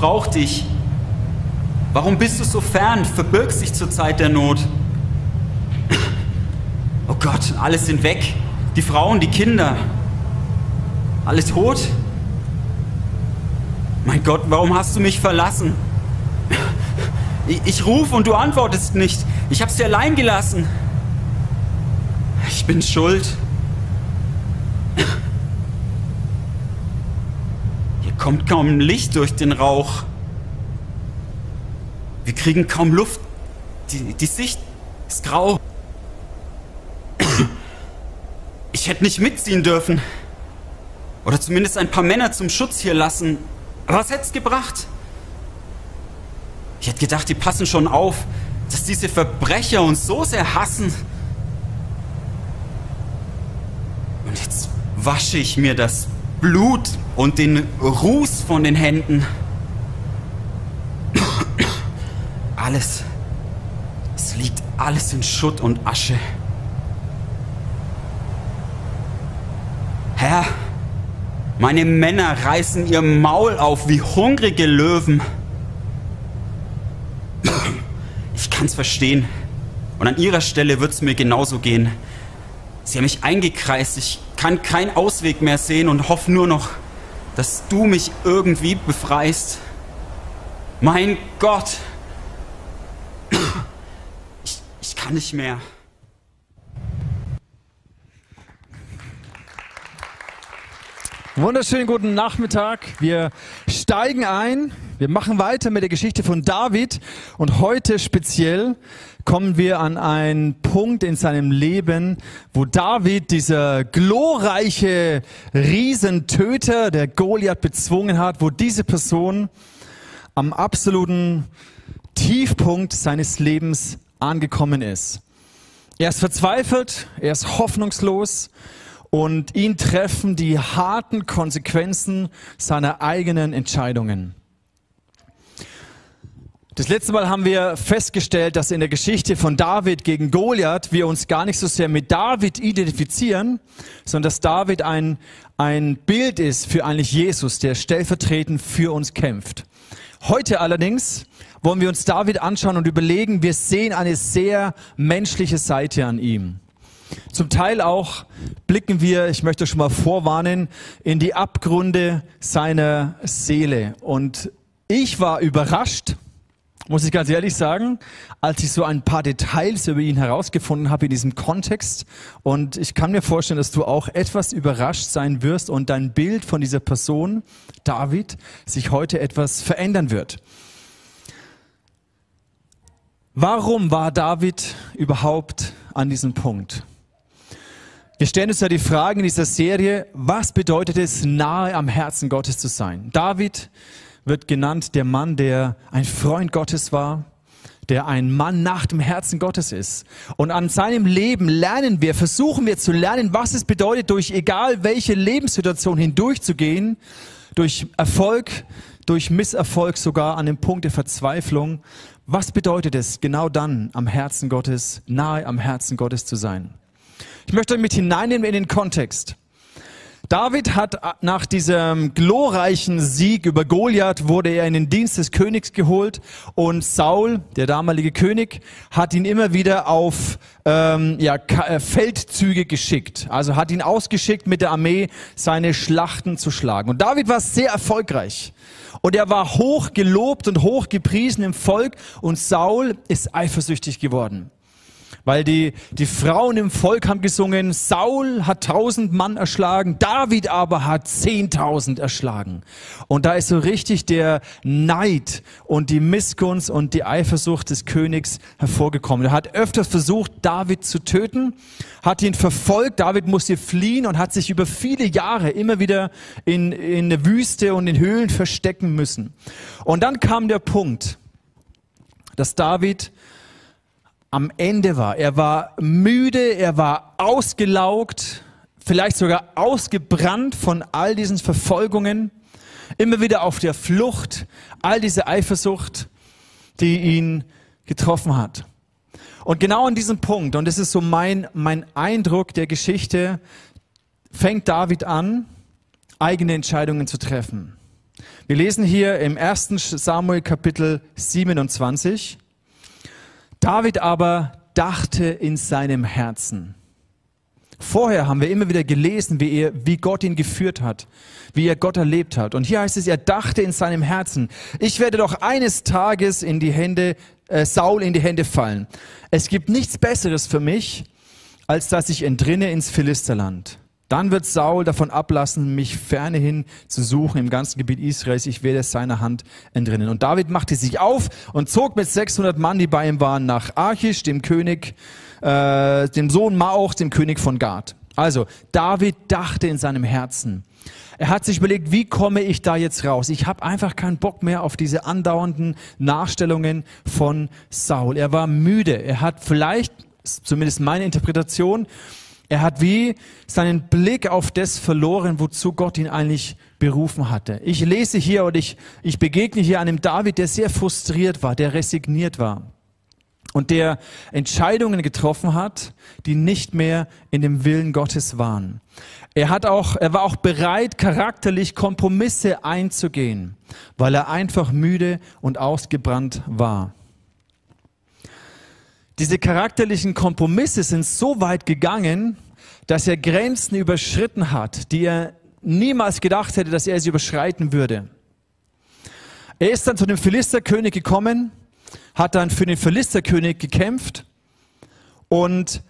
brauche dich. Warum bist du so fern, verbirgst dich zur Zeit der Not? Oh Gott, alle sind weg. Die Frauen, die Kinder. Alle tot? Mein Gott, warum hast du mich verlassen? Ich, ich rufe und du antwortest nicht. Ich habe sie allein gelassen. Ich bin schuld. Kommt kaum Licht durch den Rauch. Wir kriegen kaum Luft. Die, die Sicht ist grau. Ich hätte nicht mitziehen dürfen. Oder zumindest ein paar Männer zum Schutz hier lassen. Aber was hätte es gebracht? Ich hätte gedacht, die passen schon auf, dass diese Verbrecher uns so sehr hassen. Und jetzt wasche ich mir das Blut und den Ruß von den Händen. Alles, es liegt alles in Schutt und Asche. Herr, meine Männer reißen ihr Maul auf wie hungrige Löwen. Ich kann's verstehen. Und an ihrer Stelle wird's mir genauso gehen. Sie haben mich eingekreist. Ich kann keinen Ausweg mehr sehen und hoffe nur noch, dass du mich irgendwie befreist. Mein Gott. Ich, ich kann nicht mehr. Wunderschönen guten Nachmittag. Wir steigen ein. Wir machen weiter mit der Geschichte von David. Und heute speziell kommen wir an einen Punkt in seinem Leben, wo David, dieser glorreiche Riesentöter, der Goliath bezwungen hat, wo diese Person am absoluten Tiefpunkt seines Lebens angekommen ist. Er ist verzweifelt, er ist hoffnungslos und ihn treffen die harten Konsequenzen seiner eigenen Entscheidungen. Das letzte Mal haben wir festgestellt, dass in der Geschichte von David gegen Goliath wir uns gar nicht so sehr mit David identifizieren, sondern dass David ein, ein Bild ist für eigentlich Jesus, der stellvertretend für uns kämpft. Heute allerdings wollen wir uns David anschauen und überlegen, wir sehen eine sehr menschliche Seite an ihm. Zum Teil auch blicken wir, ich möchte schon mal vorwarnen, in die Abgründe seiner Seele. Und ich war überrascht, muss ich ganz ehrlich sagen, als ich so ein paar Details über ihn herausgefunden habe in diesem Kontext. Und ich kann mir vorstellen, dass du auch etwas überrascht sein wirst und dein Bild von dieser Person, David, sich heute etwas verändern wird. Warum war David überhaupt an diesem Punkt? Wir stellen uns ja die Frage in dieser Serie, was bedeutet es, nahe am Herzen Gottes zu sein? David wird genannt der Mann, der ein Freund Gottes war, der ein Mann nach dem Herzen Gottes ist. Und an seinem Leben lernen wir, versuchen wir zu lernen, was es bedeutet, durch egal welche Lebenssituation hindurchzugehen, durch Erfolg, durch Misserfolg sogar an dem Punkt der Verzweiflung. Was bedeutet es, genau dann am Herzen Gottes, nahe am Herzen Gottes zu sein? Ich möchte euch mit hineinnehmen in den Kontext. David hat nach diesem glorreichen Sieg über Goliath wurde er in den Dienst des Königs geholt und Saul, der damalige König, hat ihn immer wieder auf ähm, ja, äh, Feldzüge geschickt. Also hat ihn ausgeschickt mit der Armee seine Schlachten zu schlagen. Und David war sehr erfolgreich. Und er war hoch gelobt und hoch gepriesen im Volk und Saul ist eifersüchtig geworden. Weil die, die Frauen im Volk haben gesungen, Saul hat tausend Mann erschlagen, David aber hat zehntausend erschlagen. Und da ist so richtig der Neid und die Missgunst und die Eifersucht des Königs hervorgekommen. Er hat öfters versucht, David zu töten, hat ihn verfolgt, David musste fliehen und hat sich über viele Jahre immer wieder in, in der Wüste und in Höhlen verstecken müssen. Und dann kam der Punkt, dass David am Ende war. Er war müde, er war ausgelaugt, vielleicht sogar ausgebrannt von all diesen Verfolgungen, immer wieder auf der Flucht, all diese Eifersucht, die ihn getroffen hat. Und genau an diesem Punkt, und das ist so mein, mein Eindruck der Geschichte, fängt David an, eigene Entscheidungen zu treffen. Wir lesen hier im 1. Samuel Kapitel 27. David aber dachte in seinem Herzen. Vorher haben wir immer wieder gelesen, wie, er, wie Gott ihn geführt hat, wie er Gott erlebt hat. Und hier heißt es, er dachte in seinem Herzen, ich werde doch eines Tages in die Hände, äh, Saul in die Hände fallen. Es gibt nichts Besseres für mich, als dass ich entrinne ins Philisterland. Dann wird Saul davon ablassen, mich ferne hin zu suchen im ganzen Gebiet Israels. Ich werde es seiner Hand entrinnen. Und David machte sich auf und zog mit 600 Mann, die bei ihm waren, nach Achish, dem König, äh, dem Sohn Maoch, dem König von Gad. Also, David dachte in seinem Herzen. Er hat sich überlegt, wie komme ich da jetzt raus? Ich habe einfach keinen Bock mehr auf diese andauernden Nachstellungen von Saul. Er war müde. Er hat vielleicht, zumindest meine Interpretation, er hat wie seinen Blick auf das verloren, wozu Gott ihn eigentlich berufen hatte. Ich lese hier und ich, ich begegne hier einem David, der sehr frustriert war, der resigniert war und der Entscheidungen getroffen hat, die nicht mehr in dem Willen Gottes waren. Er hat auch, er war auch bereit, charakterlich Kompromisse einzugehen, weil er einfach müde und ausgebrannt war. Diese charakterlichen Kompromisse sind so weit gegangen, dass er Grenzen überschritten hat, die er niemals gedacht hätte, dass er sie überschreiten würde. Er ist dann zu dem Philisterkönig gekommen, hat dann für den Philisterkönig gekämpft und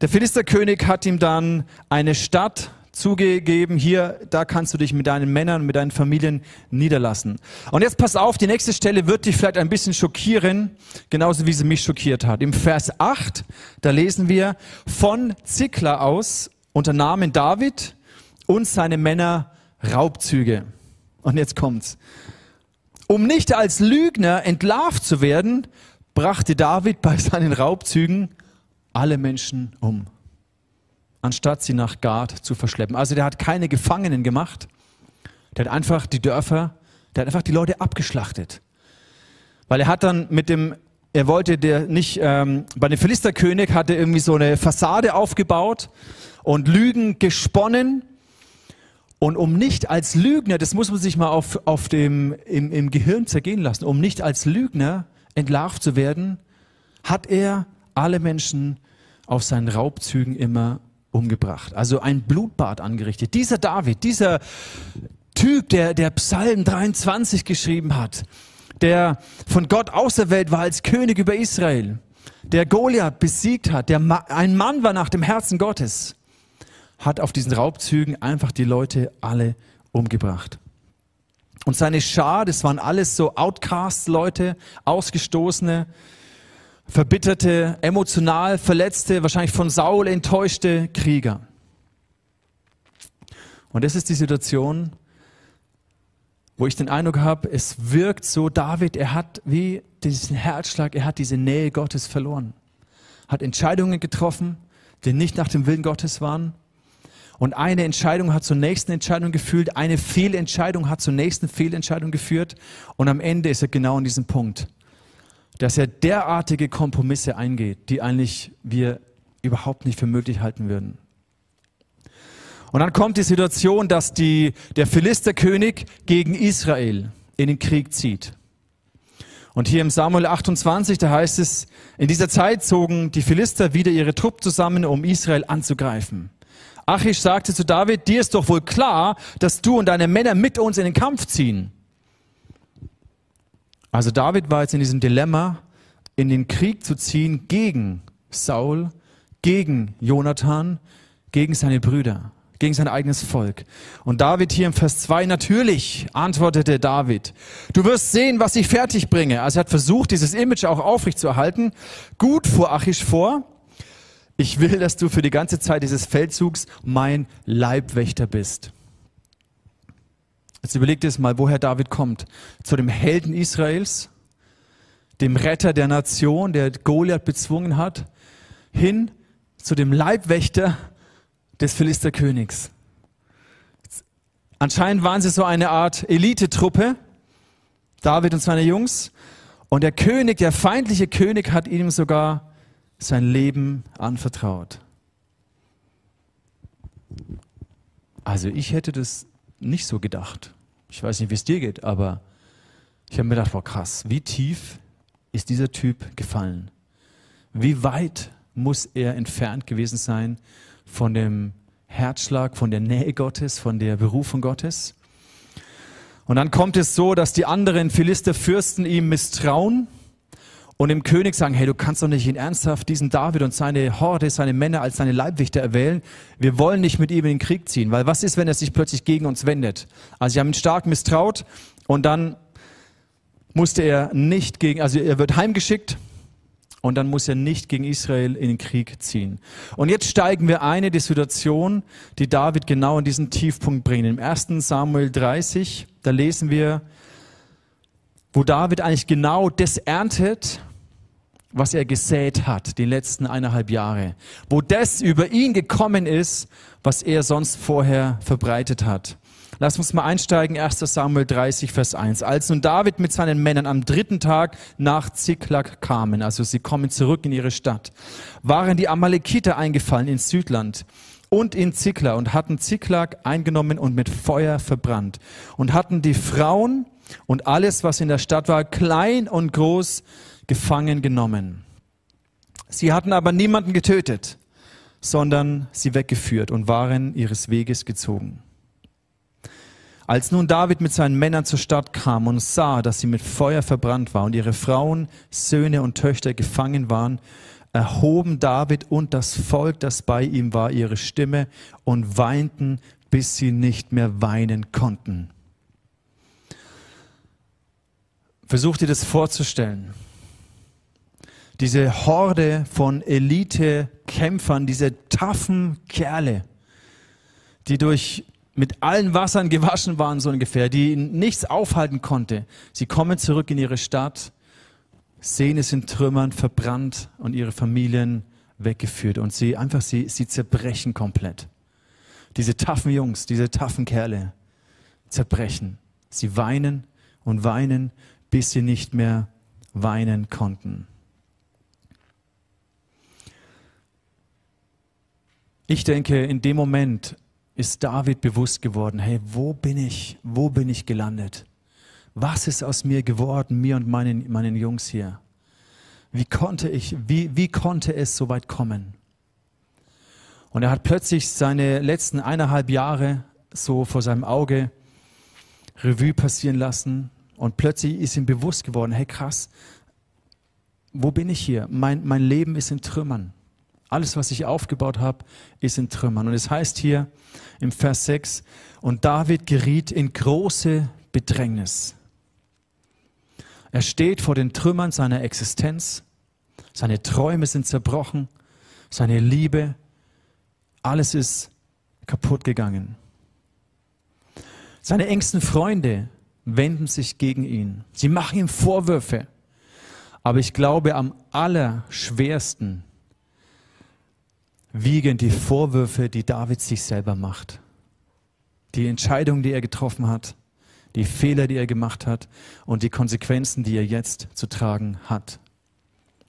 der Philisterkönig hat ihm dann eine Stadt zugegeben, hier, da kannst du dich mit deinen Männern, mit deinen Familien niederlassen. Und jetzt pass auf, die nächste Stelle wird dich vielleicht ein bisschen schockieren, genauso wie sie mich schockiert hat. Im Vers 8, da lesen wir, von Zikla aus unternahmen David und seine Männer Raubzüge. Und jetzt kommt's. Um nicht als Lügner entlarvt zu werden, brachte David bei seinen Raubzügen alle Menschen um anstatt sie nach Gad zu verschleppen. Also der hat keine Gefangenen gemacht, der hat einfach die Dörfer, der hat einfach die Leute abgeschlachtet. Weil er hat dann mit dem, er wollte der nicht, ähm, bei dem Philisterkönig hat er irgendwie so eine Fassade aufgebaut und Lügen gesponnen. Und um nicht als Lügner, das muss man sich mal auf, auf dem, im, im Gehirn zergehen lassen, um nicht als Lügner entlarvt zu werden, hat er alle Menschen auf seinen Raubzügen immer umgebracht. Also ein Blutbad angerichtet. Dieser David, dieser Typ, der, der Psalm 23 geschrieben hat, der von Gott auserwählt war als König über Israel, der Goliath besiegt hat, der Ma ein Mann war nach dem Herzen Gottes, hat auf diesen Raubzügen einfach die Leute alle umgebracht. Und seine Schar, das waren alles so Outcast-Leute, Ausgestoßene, verbitterte, emotional verletzte, wahrscheinlich von Saul enttäuschte Krieger. Und das ist die Situation, wo ich den Eindruck habe, es wirkt so, David, er hat wie diesen Herzschlag, er hat diese Nähe Gottes verloren, hat Entscheidungen getroffen, die nicht nach dem Willen Gottes waren. Und eine Entscheidung hat zur nächsten Entscheidung geführt, eine Fehlentscheidung hat zur nächsten Fehlentscheidung geführt. Und am Ende ist er genau an diesem Punkt dass er derartige Kompromisse eingeht, die eigentlich wir überhaupt nicht für möglich halten würden. Und dann kommt die Situation, dass die, der Philisterkönig gegen Israel in den Krieg zieht. Und hier im Samuel 28, da heißt es, in dieser Zeit zogen die Philister wieder ihre Truppe zusammen, um Israel anzugreifen. Achish sagte zu David, dir ist doch wohl klar, dass du und deine Männer mit uns in den Kampf ziehen. Also David war jetzt in diesem Dilemma, in den Krieg zu ziehen gegen Saul, gegen Jonathan, gegen seine Brüder, gegen sein eigenes Volk. Und David hier im Vers 2, natürlich, antwortete David, du wirst sehen, was ich fertig bringe. Also er hat versucht, dieses Image auch aufrecht zu erhalten. Gut fuhr Achish vor, ich will, dass du für die ganze Zeit dieses Feldzugs mein Leibwächter bist. Jetzt überlegt es mal, woher David kommt. Zu dem Helden Israels, dem Retter der Nation, der Goliath bezwungen hat, hin zu dem Leibwächter des Philisterkönigs. Anscheinend waren sie so eine Art Elitetruppe, David und seine Jungs. Und der König, der feindliche König, hat ihm sogar sein Leben anvertraut. Also ich hätte das nicht so gedacht. Ich weiß nicht, wie es dir geht, aber ich habe mir gedacht, boah, krass, wie tief ist dieser Typ gefallen? Wie weit muss er entfernt gewesen sein von dem Herzschlag, von der Nähe Gottes, von der Berufung Gottes? Und dann kommt es so, dass die anderen Philisterfürsten ihm misstrauen und dem König sagen, hey, du kannst doch nicht in ernsthaft diesen David und seine Horde, seine Männer als seine Leibwächter erwählen. Wir wollen nicht mit ihm in den Krieg ziehen, weil was ist, wenn er sich plötzlich gegen uns wendet? Also sie haben ihn stark misstraut und dann musste er nicht gegen, also er wird heimgeschickt und dann muss er nicht gegen Israel in den Krieg ziehen. Und jetzt steigen wir ein in die Situation, die David genau in diesen Tiefpunkt bringt. Im 1. Samuel 30, da lesen wir, wo David eigentlich genau das erntet, was er gesät hat, die letzten eineinhalb Jahre. Wo das über ihn gekommen ist, was er sonst vorher verbreitet hat. Lass uns mal einsteigen, 1 Samuel 30, Vers 1. Als nun David mit seinen Männern am dritten Tag nach Ziklag kamen, also sie kommen zurück in ihre Stadt, waren die Amalekiter eingefallen ins Südland und in Ziklag und hatten Ziklag eingenommen und mit Feuer verbrannt und hatten die Frauen und alles, was in der Stadt war, klein und groß, gefangen genommen. Sie hatten aber niemanden getötet, sondern sie weggeführt und waren ihres Weges gezogen. Als nun David mit seinen Männern zur Stadt kam und sah, dass sie mit Feuer verbrannt war und ihre Frauen, Söhne und Töchter gefangen waren, erhoben David und das Volk, das bei ihm war, ihre Stimme und weinten, bis sie nicht mehr weinen konnten. Versuch dir das vorzustellen. Diese Horde von Elite-Kämpfern, diese taffen Kerle, die durch mit allen Wassern gewaschen waren, so ungefähr, die nichts aufhalten konnte. Sie kommen zurück in ihre Stadt, sehen es in Trümmern, verbrannt und ihre Familien weggeführt. Und sie einfach, sie, sie zerbrechen komplett. Diese taffen Jungs, diese taffen Kerle zerbrechen. Sie weinen und weinen, bis sie nicht mehr weinen konnten. Ich denke, in dem Moment ist David bewusst geworden, hey, wo bin ich? Wo bin ich gelandet? Was ist aus mir geworden, mir und meinen, meinen Jungs hier? Wie konnte ich, wie, wie konnte es so weit kommen? Und er hat plötzlich seine letzten eineinhalb Jahre so vor seinem Auge Revue passieren lassen und plötzlich ist ihm bewusst geworden, hey krass, wo bin ich hier? Mein, mein Leben ist in Trümmern. Alles, was ich aufgebaut habe, ist in Trümmern. Und es heißt hier im Vers 6, und David geriet in große Bedrängnis. Er steht vor den Trümmern seiner Existenz. Seine Träume sind zerbrochen. Seine Liebe, alles ist kaputt gegangen. Seine engsten Freunde wenden sich gegen ihn. Sie machen ihm Vorwürfe. Aber ich glaube, am allerschwersten wiegen die Vorwürfe, die David sich selber macht. Die Entscheidung, die er getroffen hat, die Fehler, die er gemacht hat und die Konsequenzen, die er jetzt zu tragen hat.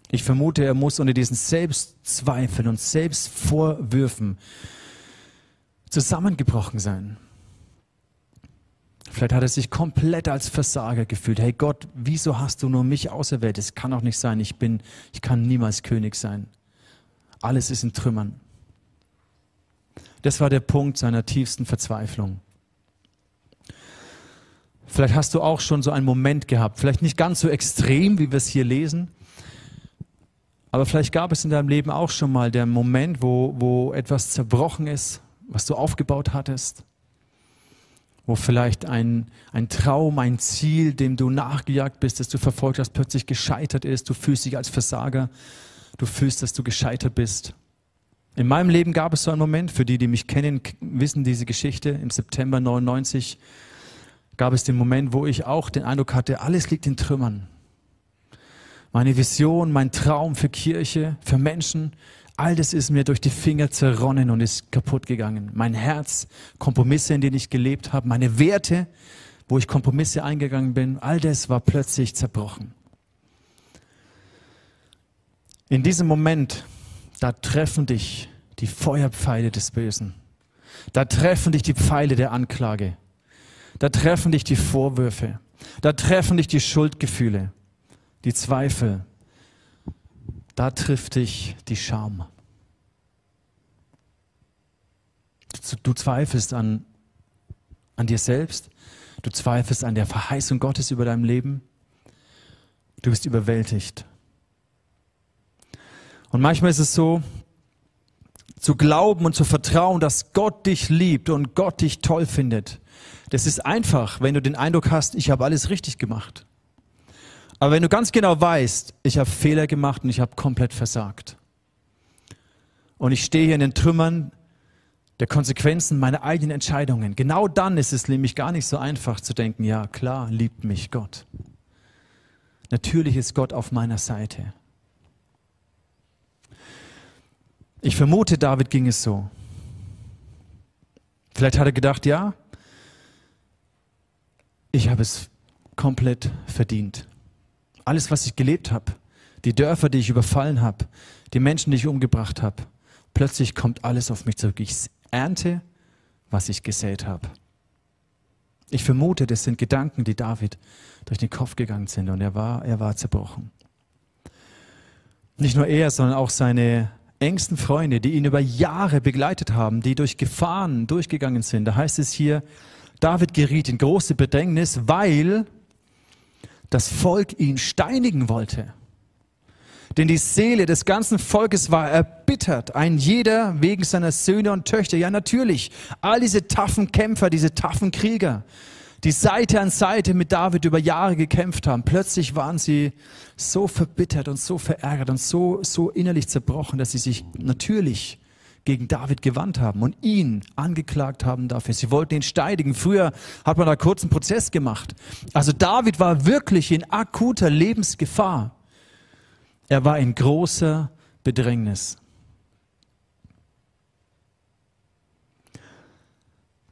Ich vermute, er muss unter diesen Selbstzweifeln und Selbstvorwürfen zusammengebrochen sein. Vielleicht hat er sich komplett als Versager gefühlt. Hey Gott, wieso hast du nur mich auserwählt? Es kann doch nicht sein. Ich bin, ich kann niemals König sein. Alles ist in Trümmern. Das war der Punkt seiner tiefsten Verzweiflung. Vielleicht hast du auch schon so einen Moment gehabt, vielleicht nicht ganz so extrem, wie wir es hier lesen, aber vielleicht gab es in deinem Leben auch schon mal den Moment, wo, wo etwas zerbrochen ist, was du aufgebaut hattest, wo vielleicht ein, ein Traum, ein Ziel, dem du nachgejagt bist, das du verfolgt hast, plötzlich gescheitert ist, du fühlst dich als Versager, du fühlst, dass du gescheitert bist. In meinem Leben gab es so einen Moment, für die, die mich kennen, wissen diese Geschichte. Im September 99 gab es den Moment, wo ich auch den Eindruck hatte, alles liegt in Trümmern. Meine Vision, mein Traum für Kirche, für Menschen, all das ist mir durch die Finger zerronnen und ist kaputt gegangen. Mein Herz, Kompromisse, in denen ich gelebt habe, meine Werte, wo ich Kompromisse eingegangen bin, all das war plötzlich zerbrochen. In diesem Moment, da treffen dich die Feuerpfeile des Bösen. Da treffen dich die Pfeile der Anklage. Da treffen dich die Vorwürfe. Da treffen dich die Schuldgefühle, die Zweifel. Da trifft dich die Scham. Du zweifelst an, an dir selbst. Du zweifelst an der Verheißung Gottes über deinem Leben. Du bist überwältigt. Und manchmal ist es so, zu glauben und zu vertrauen, dass Gott dich liebt und Gott dich toll findet. Das ist einfach, wenn du den Eindruck hast, ich habe alles richtig gemacht. Aber wenn du ganz genau weißt, ich habe Fehler gemacht und ich habe komplett versagt. Und ich stehe hier in den Trümmern der Konsequenzen meiner eigenen Entscheidungen. Genau dann ist es nämlich gar nicht so einfach zu denken, ja klar, liebt mich Gott. Natürlich ist Gott auf meiner Seite. Ich vermute, David ging es so. Vielleicht hat er gedacht, ja, ich habe es komplett verdient. Alles, was ich gelebt habe, die Dörfer, die ich überfallen habe, die Menschen, die ich umgebracht habe, plötzlich kommt alles auf mich zurück. Ich ernte, was ich gesät habe. Ich vermute, das sind Gedanken, die David durch den Kopf gegangen sind und er war, er war zerbrochen. Nicht nur er, sondern auch seine engsten Freunde, die ihn über Jahre begleitet haben, die durch Gefahren durchgegangen sind. Da heißt es hier, David geriet in große Bedrängnis, weil das Volk ihn steinigen wollte. Denn die Seele des ganzen Volkes war erbittert, ein jeder wegen seiner Söhne und Töchter. Ja, natürlich, all diese taffen Kämpfer, diese taffen Krieger, die Seite an Seite mit David über Jahre gekämpft haben, plötzlich waren sie so verbittert und so verärgert und so, so innerlich zerbrochen, dass sie sich natürlich gegen David gewandt haben und ihn angeklagt haben dafür. Sie wollten ihn steinigen. Früher hat man da kurz einen Prozess gemacht. Also David war wirklich in akuter Lebensgefahr. Er war in großer Bedrängnis.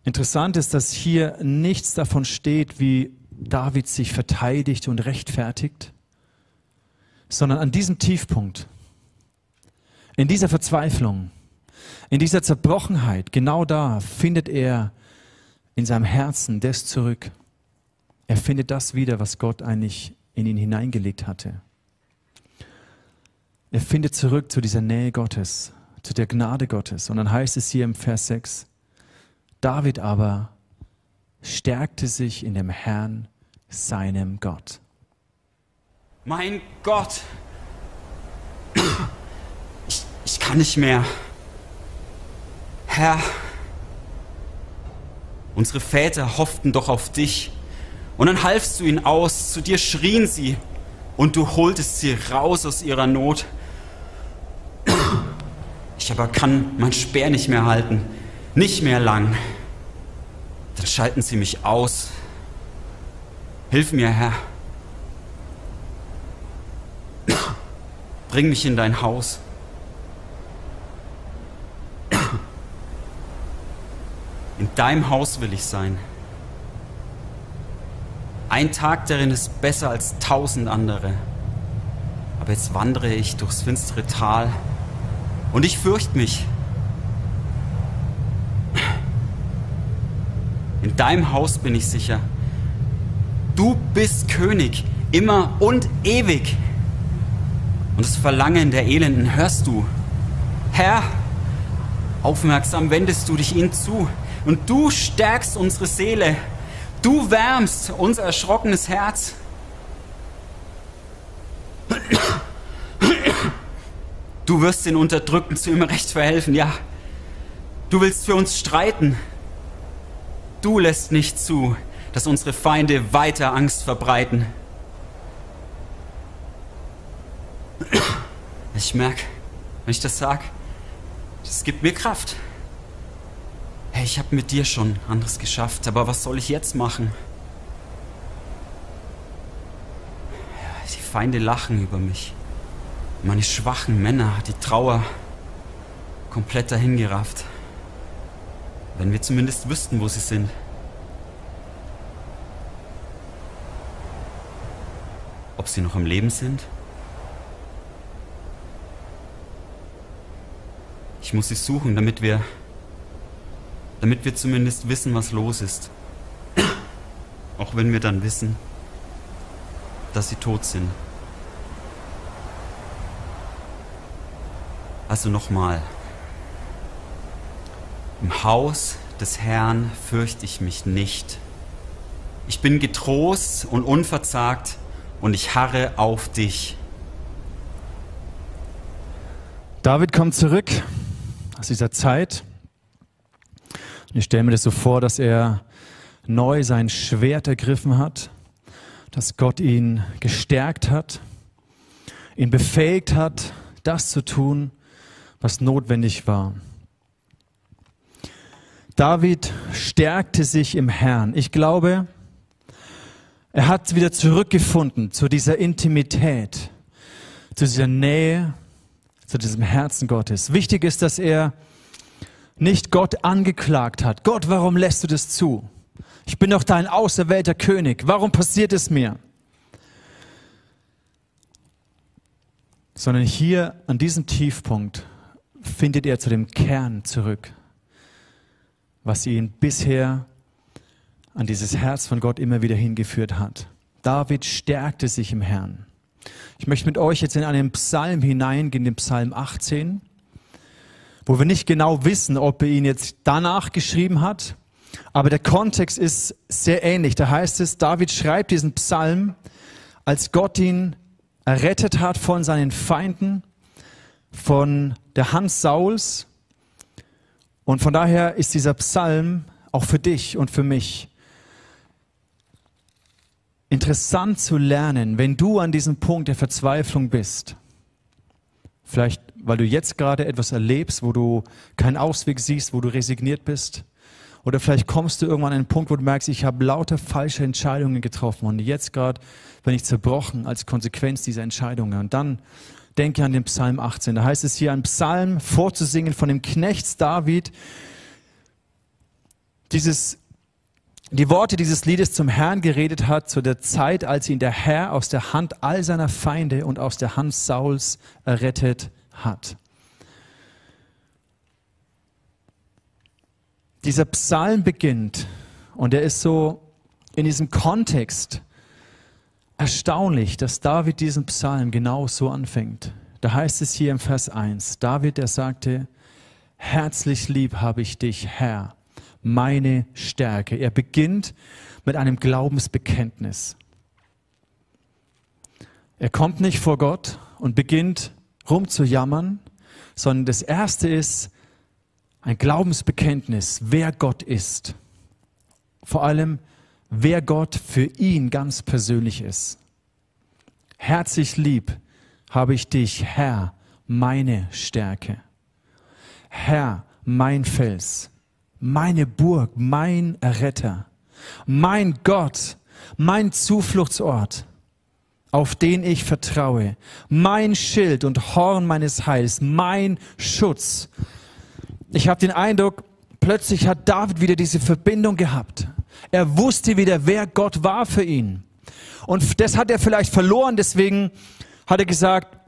Interessant ist, dass hier nichts davon steht, wie David sich verteidigt und rechtfertigt, sondern an diesem Tiefpunkt, in dieser Verzweiflung, in dieser Zerbrochenheit, genau da findet er in seinem Herzen das zurück. Er findet das wieder, was Gott eigentlich in ihn hineingelegt hatte. Er findet zurück zu dieser Nähe Gottes, zu der Gnade Gottes. Und dann heißt es hier im Vers 6, David aber stärkte sich in dem Herrn, seinem Gott. Mein Gott, ich, ich kann nicht mehr. Herr, unsere Väter hofften doch auf dich. Und dann halfst du ihnen aus, zu dir schrien sie, und du holtest sie raus aus ihrer Not. Ich aber kann mein Speer nicht mehr halten, nicht mehr lang. Dann schalten sie mich aus. Hilf mir, Herr. Bring mich in dein Haus. In deinem Haus will ich sein. Ein Tag darin ist besser als tausend andere. Aber jetzt wandere ich durchs finstere Tal und ich fürchte mich. In deinem Haus bin ich sicher. Du bist König, immer und ewig. Und das Verlangen der Elenden hörst du. Herr, aufmerksam wendest du dich ihnen zu und du stärkst unsere Seele. Du wärmst unser erschrockenes Herz. Du wirst den Unterdrückten zu ihrem Recht verhelfen, ja. Du willst für uns streiten. Du lässt nicht zu, dass unsere Feinde weiter Angst verbreiten. Ich merke, wenn ich das sage, das gibt mir Kraft. Hey, ich habe mit dir schon anderes geschafft, aber was soll ich jetzt machen? Die Feinde lachen über mich. Meine schwachen Männer hat die Trauer komplett dahingerafft. Wenn wir zumindest wüssten, wo sie sind. Ob sie noch im Leben sind? Ich muss sie suchen, damit wir damit wir zumindest wissen, was los ist. auch wenn wir dann wissen, dass sie tot sind. Also nochmal, im Haus des Herrn fürchte ich mich nicht. Ich bin getrost und unverzagt und ich harre auf dich. David kommt zurück aus dieser Zeit. Ich stelle mir das so vor, dass er neu sein Schwert ergriffen hat, dass Gott ihn gestärkt hat, ihn befähigt hat, das zu tun, was notwendig war. David stärkte sich im Herrn. Ich glaube, er hat wieder zurückgefunden zu dieser Intimität, zu dieser Nähe, zu diesem Herzen Gottes. Wichtig ist, dass er nicht Gott angeklagt hat. Gott, warum lässt du das zu? Ich bin doch dein auserwählter König. Warum passiert es mir? Sondern hier an diesem Tiefpunkt findet er zu dem Kern zurück, was ihn bisher an dieses Herz von Gott immer wieder hingeführt hat. David stärkte sich im Herrn. Ich möchte mit euch jetzt in einen Psalm hineingehen, den Psalm 18, wo wir nicht genau wissen, ob er ihn jetzt danach geschrieben hat, aber der Kontext ist sehr ähnlich. Da heißt es, David schreibt diesen Psalm, als Gott ihn errettet hat von seinen Feinden, von der Hand Sauls. Und von daher ist dieser Psalm auch für dich und für mich interessant zu lernen, wenn du an diesem Punkt der Verzweiflung bist. Vielleicht, weil du jetzt gerade etwas erlebst, wo du keinen Ausweg siehst, wo du resigniert bist. Oder vielleicht kommst du irgendwann an einen Punkt, wo du merkst, ich habe lauter falsche Entscheidungen getroffen und jetzt gerade bin ich zerbrochen als Konsequenz dieser Entscheidungen. Und dann denke an den Psalm 18. Da heißt es hier, ein Psalm vorzusingen von dem Knechts David. Dieses die Worte dieses Liedes zum Herrn geredet hat, zu der Zeit, als ihn der Herr aus der Hand all seiner Feinde und aus der Hand Sauls errettet hat. Dieser Psalm beginnt und er ist so in diesem Kontext erstaunlich, dass David diesen Psalm genau so anfängt. Da heißt es hier im Vers 1, David, der sagte, herzlich lieb habe ich dich, Herr meine Stärke. Er beginnt mit einem Glaubensbekenntnis. Er kommt nicht vor Gott und beginnt rumzujammern, sondern das Erste ist ein Glaubensbekenntnis, wer Gott ist. Vor allem, wer Gott für ihn ganz persönlich ist. Herzlich lieb habe ich dich, Herr, meine Stärke. Herr, mein Fels meine Burg, mein Erretter, mein Gott, mein Zufluchtsort, auf den ich vertraue, mein Schild und Horn meines Heils, mein Schutz. Ich habe den Eindruck, plötzlich hat David wieder diese Verbindung gehabt. Er wusste wieder, wer Gott war für ihn. Und das hat er vielleicht verloren, deswegen hat er gesagt,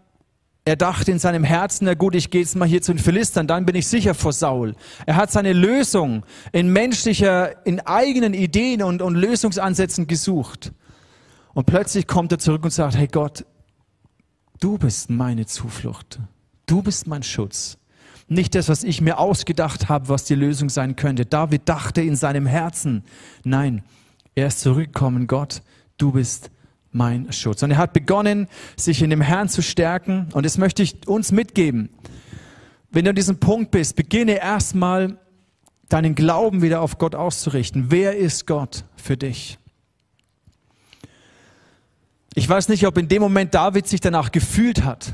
er dachte in seinem Herzen, na gut, ich gehe jetzt mal hier zu den Philistern, dann bin ich sicher vor Saul. Er hat seine Lösung in menschlicher, in eigenen Ideen und, und Lösungsansätzen gesucht. Und plötzlich kommt er zurück und sagt, hey Gott, du bist meine Zuflucht. Du bist mein Schutz. Nicht das, was ich mir ausgedacht habe, was die Lösung sein könnte. David dachte in seinem Herzen, nein, er ist zurückgekommen, Gott, du bist mein Schutz. Und er hat begonnen, sich in dem Herrn zu stärken. Und das möchte ich uns mitgeben. Wenn du an diesem Punkt bist, beginne erstmal deinen Glauben wieder auf Gott auszurichten. Wer ist Gott für dich? Ich weiß nicht, ob in dem Moment David sich danach gefühlt hat.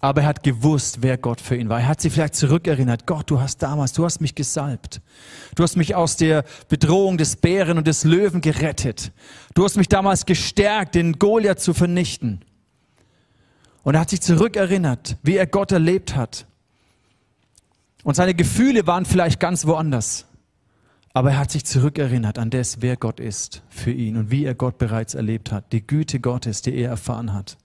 Aber er hat gewusst, wer Gott für ihn war. Er hat sich vielleicht zurückerinnert. Gott, du hast damals, du hast mich gesalbt. Du hast mich aus der Bedrohung des Bären und des Löwen gerettet. Du hast mich damals gestärkt, den Goliath zu vernichten. Und er hat sich zurückerinnert, wie er Gott erlebt hat. Und seine Gefühle waren vielleicht ganz woanders. Aber er hat sich zurückerinnert an das, wer Gott ist für ihn und wie er Gott bereits erlebt hat. Die Güte Gottes, die er erfahren hat.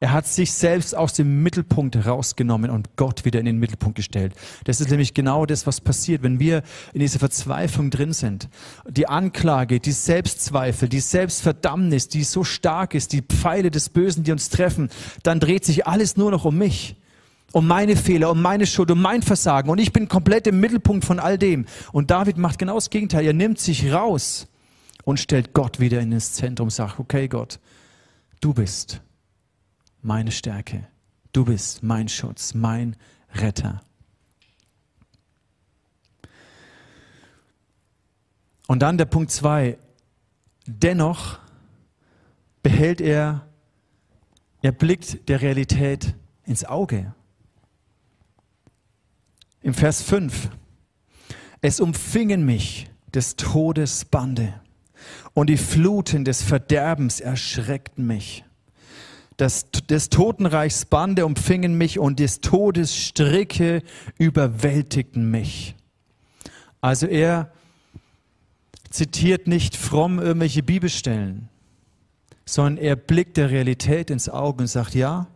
Er hat sich selbst aus dem Mittelpunkt rausgenommen und Gott wieder in den Mittelpunkt gestellt. Das ist nämlich genau das, was passiert, wenn wir in dieser Verzweiflung drin sind. Die Anklage, die Selbstzweifel, die Selbstverdammnis, die so stark ist, die Pfeile des Bösen, die uns treffen, dann dreht sich alles nur noch um mich um meine Fehler, um meine Schuld, um mein Versagen. Und ich bin komplett im Mittelpunkt von all dem. Und David macht genau das Gegenteil. Er nimmt sich raus und stellt Gott wieder in das Zentrum, sagt, okay Gott, du bist meine Stärke. Du bist mein Schutz, mein Retter. Und dann der Punkt zwei. Dennoch behält er, er blickt der Realität ins Auge. Im Vers 5. Es umfingen mich des Todes Bande und die Fluten des Verderbens erschreckten mich. Das, des Totenreichs Bande umfingen mich und des Todes Stricke überwältigten mich. Also er zitiert nicht fromm irgendwelche Bibelstellen, sondern er blickt der Realität ins Auge und sagt, ja,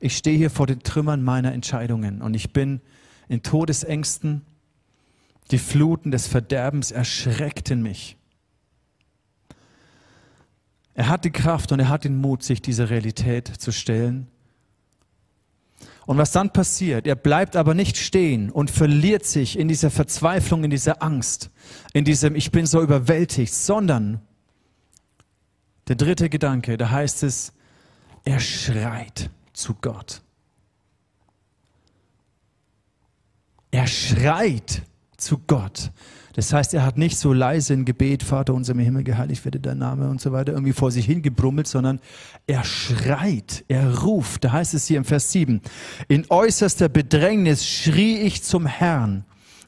ich stehe hier vor den Trümmern meiner Entscheidungen und ich bin in Todesängsten. Die Fluten des Verderbens erschreckten mich. Er hat die Kraft und er hat den Mut, sich dieser Realität zu stellen. Und was dann passiert, er bleibt aber nicht stehen und verliert sich in dieser Verzweiflung, in dieser Angst, in diesem Ich bin so überwältigt, sondern der dritte Gedanke, da heißt es, er schreit zu Gott. Er schreit zu Gott. Das heißt, er hat nicht so leise ein Gebet, Vater unser im Himmel, geheiligt werde dein Name und so weiter, irgendwie vor sich hingebrummelt, sondern er schreit, er ruft. Da heißt es hier im Vers 7, in äußerster Bedrängnis schrie ich zum Herrn.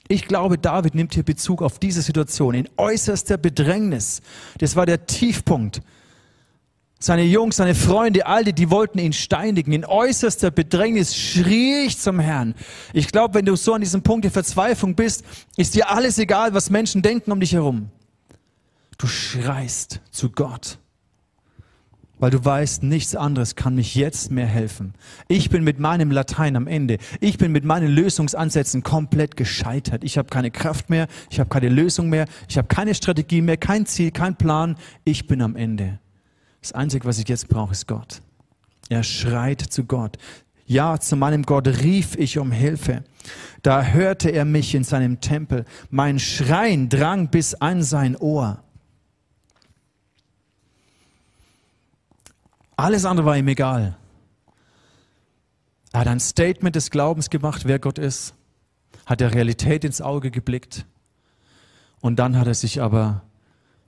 Ich glaube, David nimmt hier Bezug auf diese Situation. In äußerster Bedrängnis. Das war der Tiefpunkt seine Jungs, seine Freunde, all die, die wollten ihn steinigen. In äußerster Bedrängnis schrie ich zum Herrn. Ich glaube, wenn du so an diesem Punkt der Verzweiflung bist, ist dir alles egal, was Menschen denken um dich herum. Du schreist zu Gott, weil du weißt, nichts anderes kann mich jetzt mehr helfen. Ich bin mit meinem Latein am Ende. Ich bin mit meinen Lösungsansätzen komplett gescheitert. Ich habe keine Kraft mehr, ich habe keine Lösung mehr, ich habe keine Strategie mehr, kein Ziel, kein Plan. Ich bin am Ende. Das Einzige, was ich jetzt brauche, ist Gott. Er schreit zu Gott. Ja, zu meinem Gott rief ich um Hilfe. Da hörte er mich in seinem Tempel. Mein Schreien drang bis an sein Ohr. Alles andere war ihm egal. Er hat ein Statement des Glaubens gemacht, wer Gott ist, hat der Realität ins Auge geblickt und dann hat er sich aber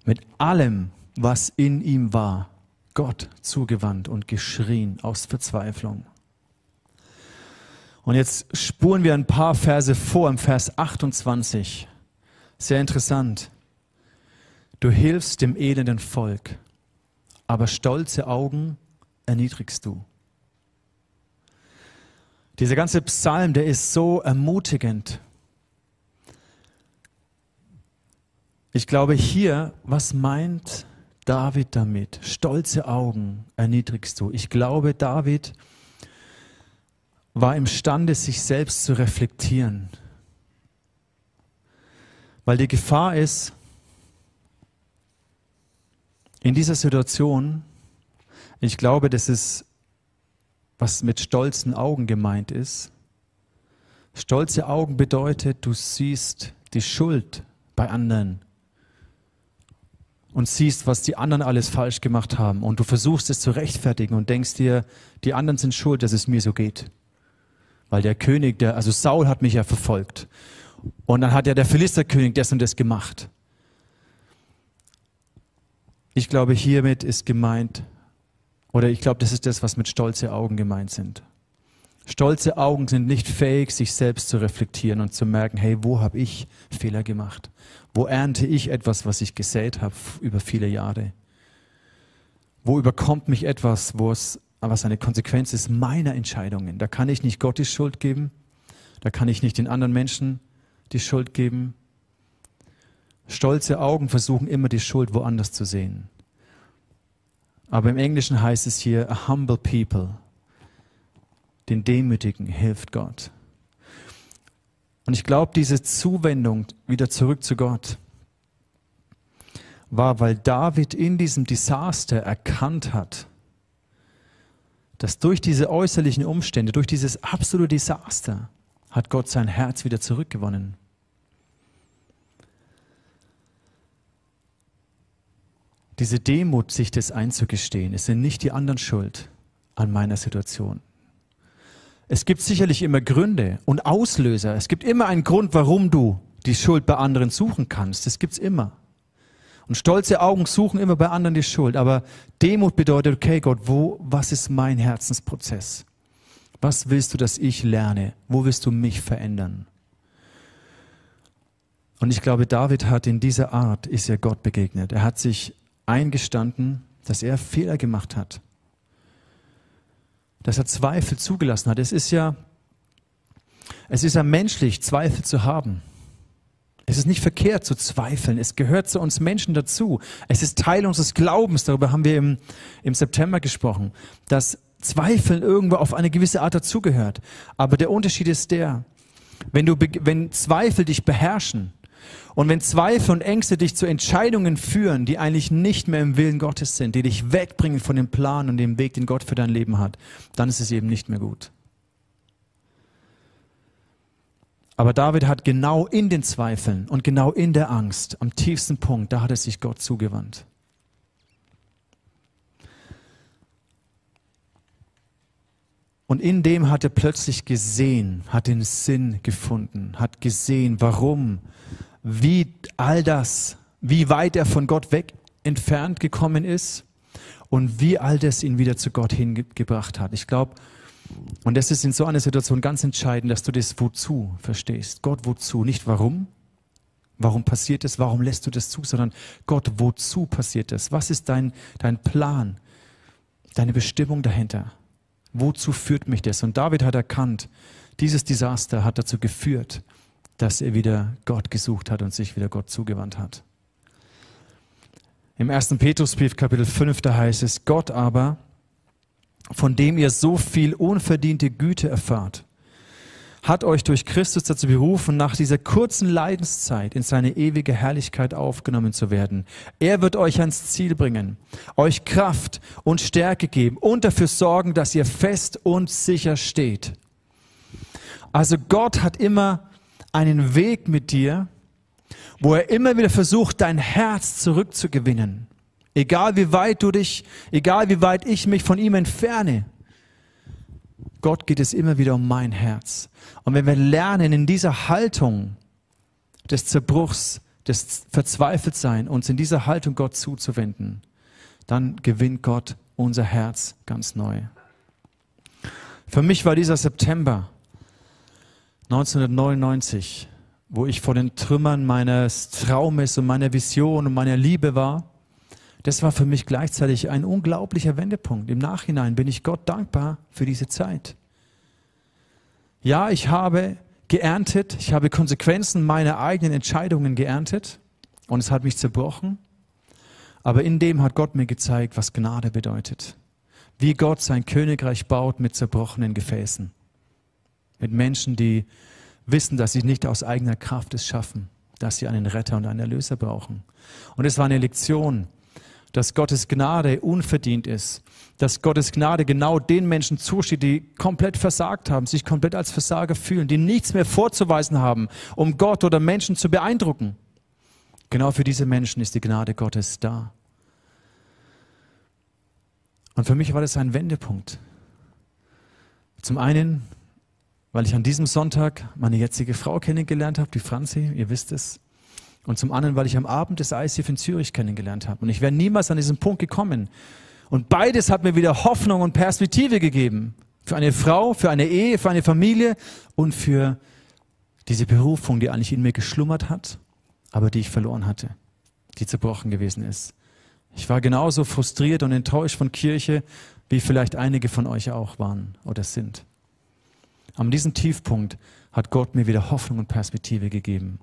mit allem, was in ihm war, Gott zugewandt und geschrien aus Verzweiflung. Und jetzt spuren wir ein paar Verse vor im Vers 28. Sehr interessant. Du hilfst dem elenden Volk, aber stolze Augen erniedrigst du. Dieser ganze Psalm, der ist so ermutigend. Ich glaube hier, was meint David damit? Stolze Augen erniedrigst du. Ich glaube, David war imstande, sich selbst zu reflektieren. Weil die Gefahr ist, in dieser Situation, ich glaube, das ist, was mit stolzen Augen gemeint ist. Stolze Augen bedeutet, du siehst die Schuld bei anderen und siehst, was die anderen alles falsch gemacht haben und du versuchst es zu rechtfertigen und denkst dir, die anderen sind schuld, dass es mir so geht. Weil der König, der, also Saul hat mich ja verfolgt. Und dann hat ja der Philisterkönig das und das gemacht. Ich glaube, hiermit ist gemeint, oder ich glaube, das ist das, was mit stolze Augen gemeint sind. Stolze Augen sind nicht fähig, sich selbst zu reflektieren und zu merken, hey, wo habe ich Fehler gemacht? Wo ernte ich etwas, was ich gesät habe über viele Jahre? Wo überkommt mich etwas, wo es, was eine Konsequenz ist meiner Entscheidungen? Da kann ich nicht Gott die Schuld geben. Da kann ich nicht den anderen Menschen die Schuld geben. Stolze Augen versuchen immer die Schuld woanders zu sehen. Aber im Englischen heißt es hier, a humble people den Demütigen hilft Gott. Und ich glaube, diese Zuwendung wieder zurück zu Gott war, weil David in diesem Desaster erkannt hat, dass durch diese äußerlichen Umstände, durch dieses absolute Desaster, hat Gott sein Herz wieder zurückgewonnen. Diese Demut, sich das einzugestehen, es sind nicht die anderen schuld an meiner Situation. Es gibt sicherlich immer Gründe und Auslöser. Es gibt immer einen Grund, warum du die Schuld bei anderen suchen kannst. Das gibt's immer. Und stolze Augen suchen immer bei anderen die Schuld. Aber Demut bedeutet, okay, Gott, wo, was ist mein Herzensprozess? Was willst du, dass ich lerne? Wo willst du mich verändern? Und ich glaube, David hat in dieser Art, ist er Gott begegnet. Er hat sich eingestanden, dass er Fehler gemacht hat. Dass er Zweifel zugelassen hat. Es ist ja, es ist ja menschlich, Zweifel zu haben. Es ist nicht verkehrt zu zweifeln. Es gehört zu uns Menschen dazu. Es ist Teil unseres Glaubens. Darüber haben wir im, im September gesprochen, dass Zweifeln irgendwo auf eine gewisse Art dazugehört. Aber der Unterschied ist der, wenn du, wenn Zweifel dich beherrschen und wenn Zweifel und Ängste dich zu Entscheidungen führen, die eigentlich nicht mehr im Willen Gottes sind, die dich wegbringen von dem Plan und dem Weg, den Gott für dein Leben hat, dann ist es eben nicht mehr gut. Aber David hat genau in den Zweifeln und genau in der Angst, am tiefsten Punkt, da hat er sich Gott zugewandt. Und in dem hat er plötzlich gesehen, hat den Sinn gefunden, hat gesehen, warum, wie all das, wie weit er von Gott weg entfernt gekommen ist und wie all das ihn wieder zu Gott hingebracht hat. Ich glaube, und das ist in so einer Situation ganz entscheidend, dass du das Wozu verstehst. Gott, wozu? Nicht warum. Warum passiert es? Warum lässt du das zu? Sondern Gott, wozu passiert das? Was ist dein, dein Plan? Deine Bestimmung dahinter? Wozu führt mich das? Und David hat erkannt, dieses Desaster hat dazu geführt, dass er wieder Gott gesucht hat und sich wieder Gott zugewandt hat. Im ersten Petrusbrief Kapitel 5, da heißt es, Gott aber von dem ihr so viel unverdiente Güte erfahrt, hat euch durch Christus dazu berufen, nach dieser kurzen Leidenszeit in seine ewige Herrlichkeit aufgenommen zu werden. Er wird euch ans Ziel bringen, euch Kraft und Stärke geben und dafür sorgen, dass ihr fest und sicher steht. Also Gott hat immer einen Weg mit dir, wo er immer wieder versucht, dein Herz zurückzugewinnen. Egal wie weit du dich, egal wie weit ich mich von ihm entferne, Gott geht es immer wieder um mein Herz. Und wenn wir lernen, in dieser Haltung des Zerbruchs, des Verzweifeltsein, uns in dieser Haltung Gott zuzuwenden, dann gewinnt Gott unser Herz ganz neu. Für mich war dieser September 1999, wo ich vor den Trümmern meines Traumes und meiner Vision und meiner Liebe war, das war für mich gleichzeitig ein unglaublicher Wendepunkt. Im Nachhinein bin ich Gott dankbar für diese Zeit. Ja, ich habe geerntet, ich habe Konsequenzen meiner eigenen Entscheidungen geerntet und es hat mich zerbrochen. Aber in dem hat Gott mir gezeigt, was Gnade bedeutet. Wie Gott sein Königreich baut mit zerbrochenen Gefäßen. Mit Menschen, die wissen, dass sie nicht aus eigener Kraft es schaffen, dass sie einen Retter und einen Erlöser brauchen. Und es war eine Lektion, dass Gottes Gnade unverdient ist, dass Gottes Gnade genau den Menschen zusteht, die komplett versagt haben, sich komplett als Versager fühlen, die nichts mehr vorzuweisen haben, um Gott oder Menschen zu beeindrucken. Genau für diese Menschen ist die Gnade Gottes da. Und für mich war das ein Wendepunkt. Zum einen, weil ich an diesem Sonntag meine jetzige Frau kennengelernt habe, die Franzi, ihr wisst es. Und zum anderen, weil ich am Abend des ICF in Zürich kennengelernt habe. Und ich wäre niemals an diesen Punkt gekommen. Und beides hat mir wieder Hoffnung und Perspektive gegeben. Für eine Frau, für eine Ehe, für eine Familie und für diese Berufung, die eigentlich in mir geschlummert hat, aber die ich verloren hatte, die zerbrochen gewesen ist. Ich war genauso frustriert und enttäuscht von Kirche, wie vielleicht einige von euch auch waren oder sind. An diesem Tiefpunkt hat Gott mir wieder Hoffnung und Perspektive gegeben.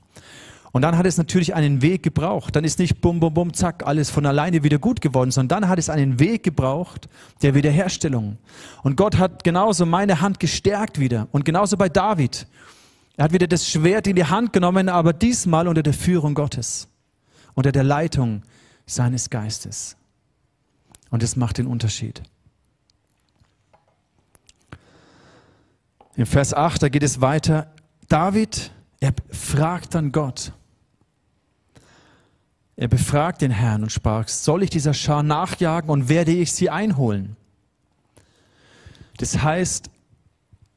Und dann hat es natürlich einen Weg gebraucht. Dann ist nicht bum, bum, bum, zack, alles von alleine wieder gut geworden, sondern dann hat es einen Weg gebraucht der Wiederherstellung. Und Gott hat genauso meine Hand gestärkt wieder. Und genauso bei David. Er hat wieder das Schwert in die Hand genommen, aber diesmal unter der Führung Gottes, unter der Leitung seines Geistes. Und es macht den Unterschied. Im Vers 8, da geht es weiter. David, er fragt dann Gott. Er befragt den Herrn und sprach, soll ich dieser Schar nachjagen und werde ich sie einholen? Das heißt,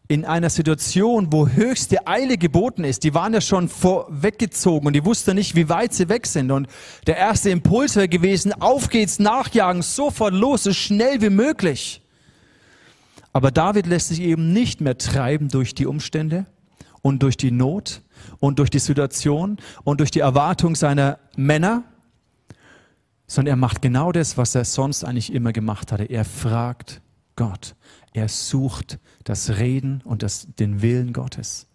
in einer Situation, wo höchste Eile geboten ist, die waren ja schon vorweggezogen und die wussten nicht, wie weit sie weg sind. Und der erste Impuls wäre gewesen, auf geht's, nachjagen, sofort los, so schnell wie möglich. Aber David lässt sich eben nicht mehr treiben durch die Umstände und durch die Not und durch die Situation und durch die Erwartung seiner Männer, sondern er macht genau das, was er sonst eigentlich immer gemacht hatte. Er fragt Gott. Er sucht das Reden und das, den Willen Gottes.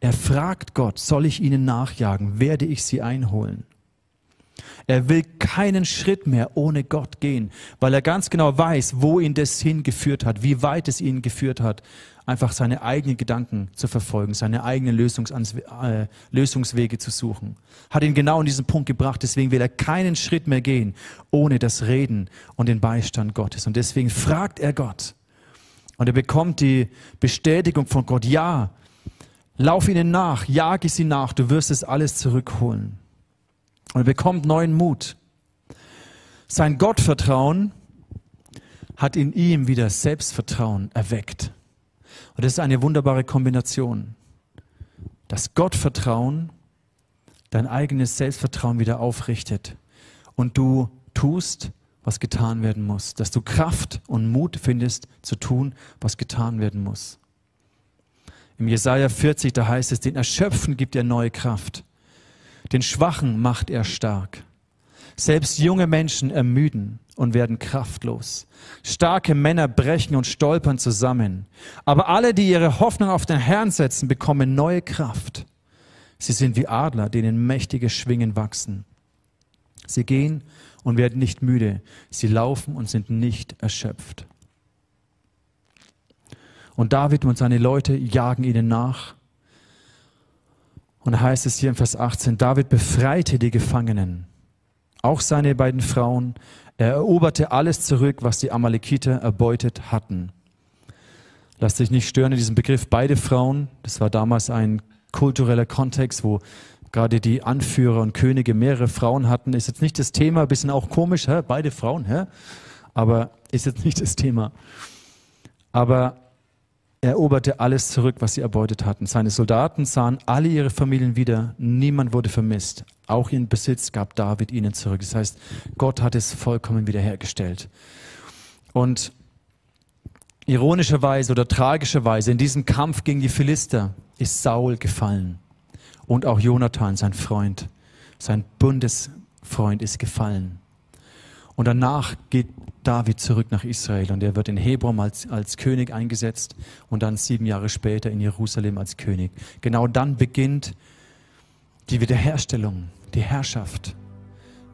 Er fragt Gott, soll ich ihnen nachjagen? Werde ich sie einholen? Er will keinen Schritt mehr ohne Gott gehen, weil er ganz genau weiß, wo ihn das hingeführt hat, wie weit es ihn geführt hat, einfach seine eigenen Gedanken zu verfolgen, seine eigenen Lösungs äh, Lösungswege zu suchen. Hat ihn genau in diesen Punkt gebracht, deswegen will er keinen Schritt mehr gehen ohne das Reden und den Beistand Gottes. Und deswegen fragt er Gott. Und er bekommt die Bestätigung von Gott, ja, lauf ihnen nach, jage sie nach, du wirst es alles zurückholen. Und bekommt neuen Mut. Sein Gottvertrauen hat in ihm wieder Selbstvertrauen erweckt. Und das ist eine wunderbare Kombination. Das Gottvertrauen dein eigenes Selbstvertrauen wieder aufrichtet und du tust, was getan werden muss, dass du Kraft und Mut findest zu tun, was getan werden muss. Im Jesaja 40, da heißt es, den Erschöpfen gibt er neue Kraft. Den Schwachen macht er stark. Selbst junge Menschen ermüden und werden kraftlos. Starke Männer brechen und stolpern zusammen. Aber alle, die ihre Hoffnung auf den Herrn setzen, bekommen neue Kraft. Sie sind wie Adler, denen mächtige Schwingen wachsen. Sie gehen und werden nicht müde. Sie laufen und sind nicht erschöpft. Und David und seine Leute jagen ihnen nach und da heißt es hier im Vers 18, David befreite die Gefangenen, auch seine beiden Frauen. Er eroberte alles zurück, was die Amalekiter erbeutet hatten. Lass dich nicht stören in diesem Begriff beide Frauen. Das war damals ein kultureller Kontext, wo gerade die Anführer und Könige mehrere Frauen hatten. Ist jetzt nicht das Thema, bisschen auch komisch, hä? beide Frauen, hä? aber ist jetzt nicht das Thema. Aber eroberte alles zurück, was sie erbeutet hatten. Seine Soldaten sahen alle ihre Familien wieder, niemand wurde vermisst. Auch ihren Besitz gab David ihnen zurück. Das heißt, Gott hat es vollkommen wiederhergestellt. Und ironischerweise oder tragischerweise in diesem Kampf gegen die Philister ist Saul gefallen. Und auch Jonathan, sein Freund, sein Bundesfreund ist gefallen. Und danach geht David zurück nach Israel und er wird in Hebron als, als König eingesetzt und dann sieben Jahre später in Jerusalem als König. Genau dann beginnt die Wiederherstellung, die Herrschaft.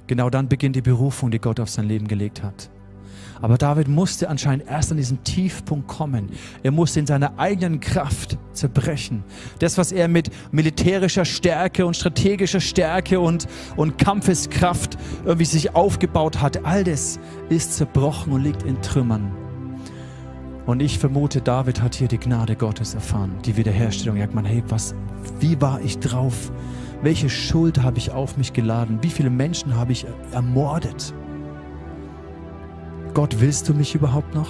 Genau dann beginnt die Berufung, die Gott auf sein Leben gelegt hat. Aber David musste anscheinend erst an diesen Tiefpunkt kommen. Er musste in seiner eigenen Kraft zerbrechen. Das, was er mit militärischer Stärke und strategischer Stärke und, und Kampfeskraft irgendwie sich aufgebaut hatte, all das ist zerbrochen und liegt in Trümmern. Und ich vermute, David hat hier die Gnade Gottes erfahren, die Wiederherstellung. Er man, hey, was, wie war ich drauf? Welche Schuld habe ich auf mich geladen? Wie viele Menschen habe ich ermordet? Gott, willst du mich überhaupt noch?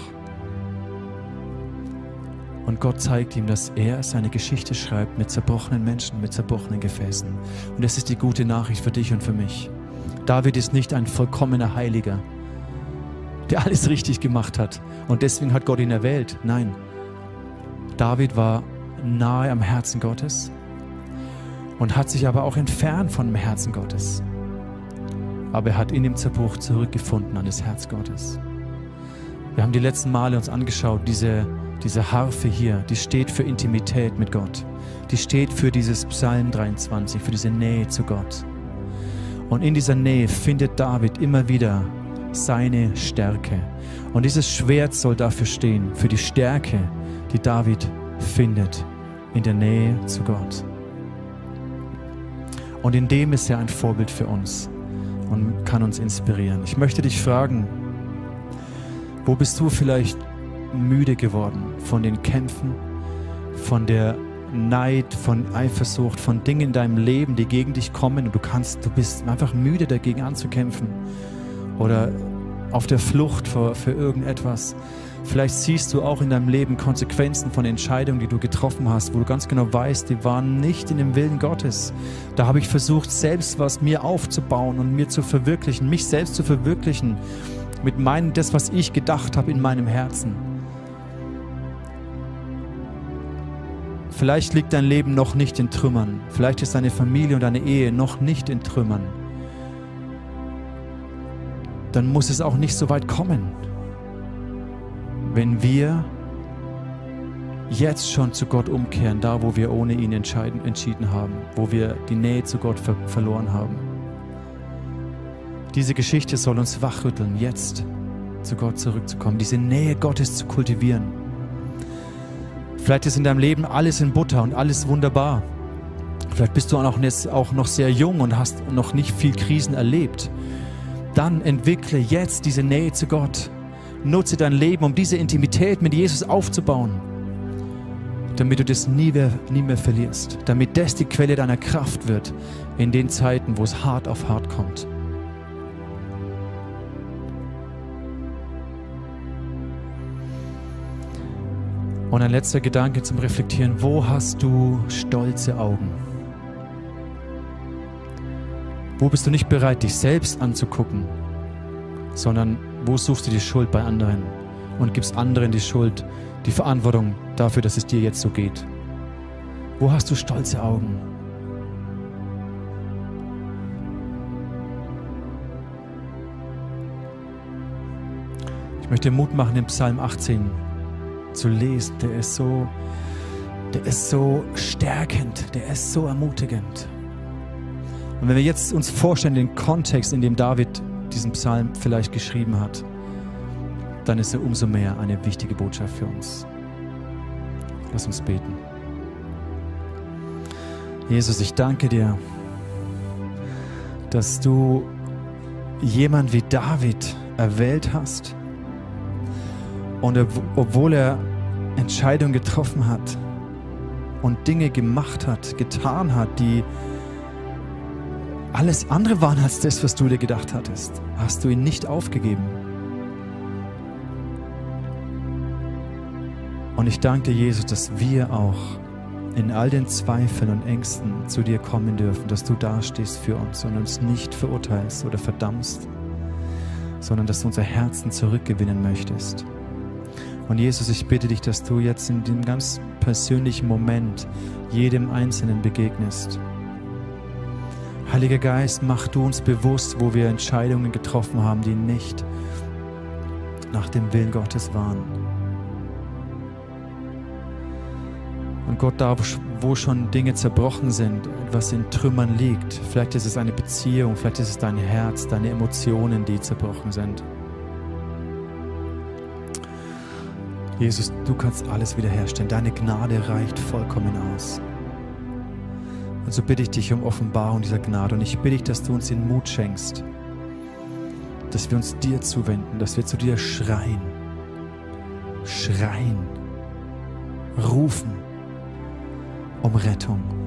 Und Gott zeigt ihm, dass er seine Geschichte schreibt mit zerbrochenen Menschen, mit zerbrochenen Gefäßen. Und das ist die gute Nachricht für dich und für mich. David ist nicht ein vollkommener Heiliger, der alles richtig gemacht hat. Und deswegen hat Gott ihn erwählt. Nein. David war nahe am Herzen Gottes und hat sich aber auch entfernt von dem Herzen Gottes. Aber er hat in dem Zerbruch zurückgefunden an das Herz Gottes. Wir haben die letzten Male uns angeschaut, diese, diese Harfe hier, die steht für Intimität mit Gott. Die steht für dieses Psalm 23, für diese Nähe zu Gott. Und in dieser Nähe findet David immer wieder seine Stärke. Und dieses Schwert soll dafür stehen, für die Stärke, die David findet in der Nähe zu Gott. Und in dem ist er ein Vorbild für uns und kann uns inspirieren. Ich möchte dich fragen, wo bist du vielleicht müde geworden von den Kämpfen, von der Neid, von Eifersucht, von Dingen in deinem Leben, die gegen dich kommen und du kannst, du bist einfach müde dagegen anzukämpfen oder auf der Flucht für, für irgendetwas. Vielleicht siehst du auch in deinem Leben Konsequenzen von Entscheidungen, die du getroffen hast, wo du ganz genau weißt, die waren nicht in dem Willen Gottes. Da habe ich versucht, selbst was mir aufzubauen und mir zu verwirklichen, mich selbst zu verwirklichen mit meinem, das, was ich gedacht habe in meinem Herzen. Vielleicht liegt dein Leben noch nicht in Trümmern. Vielleicht ist deine Familie und deine Ehe noch nicht in Trümmern. Dann muss es auch nicht so weit kommen. Wenn wir jetzt schon zu Gott umkehren, da wo wir ohne ihn entschieden haben, wo wir die Nähe zu Gott ver verloren haben. Diese Geschichte soll uns wachrütteln, jetzt zu Gott zurückzukommen, diese Nähe Gottes zu kultivieren. Vielleicht ist in deinem Leben alles in Butter und alles wunderbar. Vielleicht bist du auch noch sehr jung und hast noch nicht viel Krisen erlebt. Dann entwickle jetzt diese Nähe zu Gott. Nutze dein Leben, um diese Intimität mit Jesus aufzubauen, damit du das nie mehr, nie mehr verlierst, damit das die Quelle deiner Kraft wird in den Zeiten, wo es hart auf hart kommt. Und ein letzter Gedanke zum Reflektieren. Wo hast du stolze Augen? Wo bist du nicht bereit, dich selbst anzugucken, sondern wo suchst du die Schuld bei anderen und gibst anderen die Schuld, die Verantwortung dafür, dass es dir jetzt so geht? Wo hast du stolze Augen? Ich möchte Mut machen im Psalm 18 zu lesen. Der ist so, der ist so stärkend, der ist so ermutigend. Und wenn wir jetzt uns vorstellen, den Kontext, in dem David diesen Psalm vielleicht geschrieben hat, dann ist er umso mehr eine wichtige Botschaft für uns. Lass uns beten. Jesus, ich danke dir, dass du jemand wie David erwählt hast, und obwohl er Entscheidungen getroffen hat und Dinge gemacht hat, getan hat, die alles andere waren als das, was du dir gedacht hattest, hast du ihn nicht aufgegeben. Und ich danke dir, Jesus, dass wir auch in all den Zweifeln und Ängsten zu dir kommen dürfen, dass du dastehst für uns und uns nicht verurteilst oder verdammst, sondern dass du unser Herzen zurückgewinnen möchtest. Und Jesus, ich bitte dich, dass du jetzt in dem ganz persönlichen Moment jedem Einzelnen begegnest. Heiliger Geist, mach du uns bewusst, wo wir Entscheidungen getroffen haben, die nicht nach dem Willen Gottes waren. Und Gott, da wo schon Dinge zerbrochen sind, etwas in Trümmern liegt, vielleicht ist es eine Beziehung, vielleicht ist es dein Herz, deine Emotionen, die zerbrochen sind. Jesus, du kannst alles wiederherstellen. Deine Gnade reicht vollkommen aus. Und so bitte ich dich um Offenbarung dieser Gnade. Und ich bitte dich, dass du uns den Mut schenkst, dass wir uns dir zuwenden, dass wir zu dir schreien, schreien, rufen um Rettung.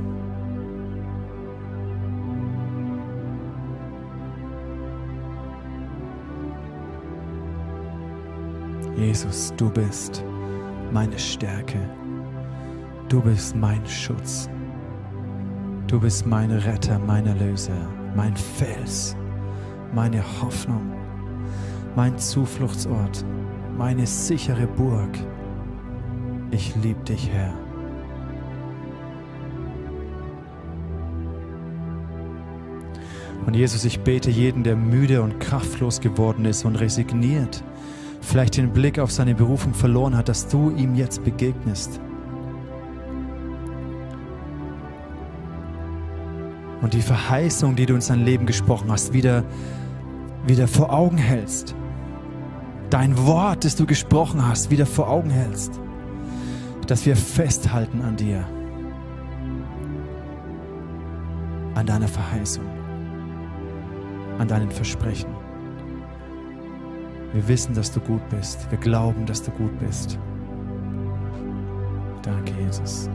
Jesus, du bist meine Stärke. Du bist mein Schutz. Du bist mein Retter, mein Erlöser, mein Fels, meine Hoffnung, mein Zufluchtsort, meine sichere Burg. Ich liebe dich, Herr. Und Jesus, ich bete jeden, der müde und kraftlos geworden ist und resigniert vielleicht den Blick auf seine Berufung verloren hat, dass du ihm jetzt begegnest. Und die Verheißung, die du in sein Leben gesprochen hast, wieder, wieder vor Augen hältst. Dein Wort, das du gesprochen hast, wieder vor Augen hältst. Dass wir festhalten an dir. An deiner Verheißung. An deinen Versprechen. Wir wissen, dass du gut bist. Wir glauben, dass du gut bist. Danke, Jesus.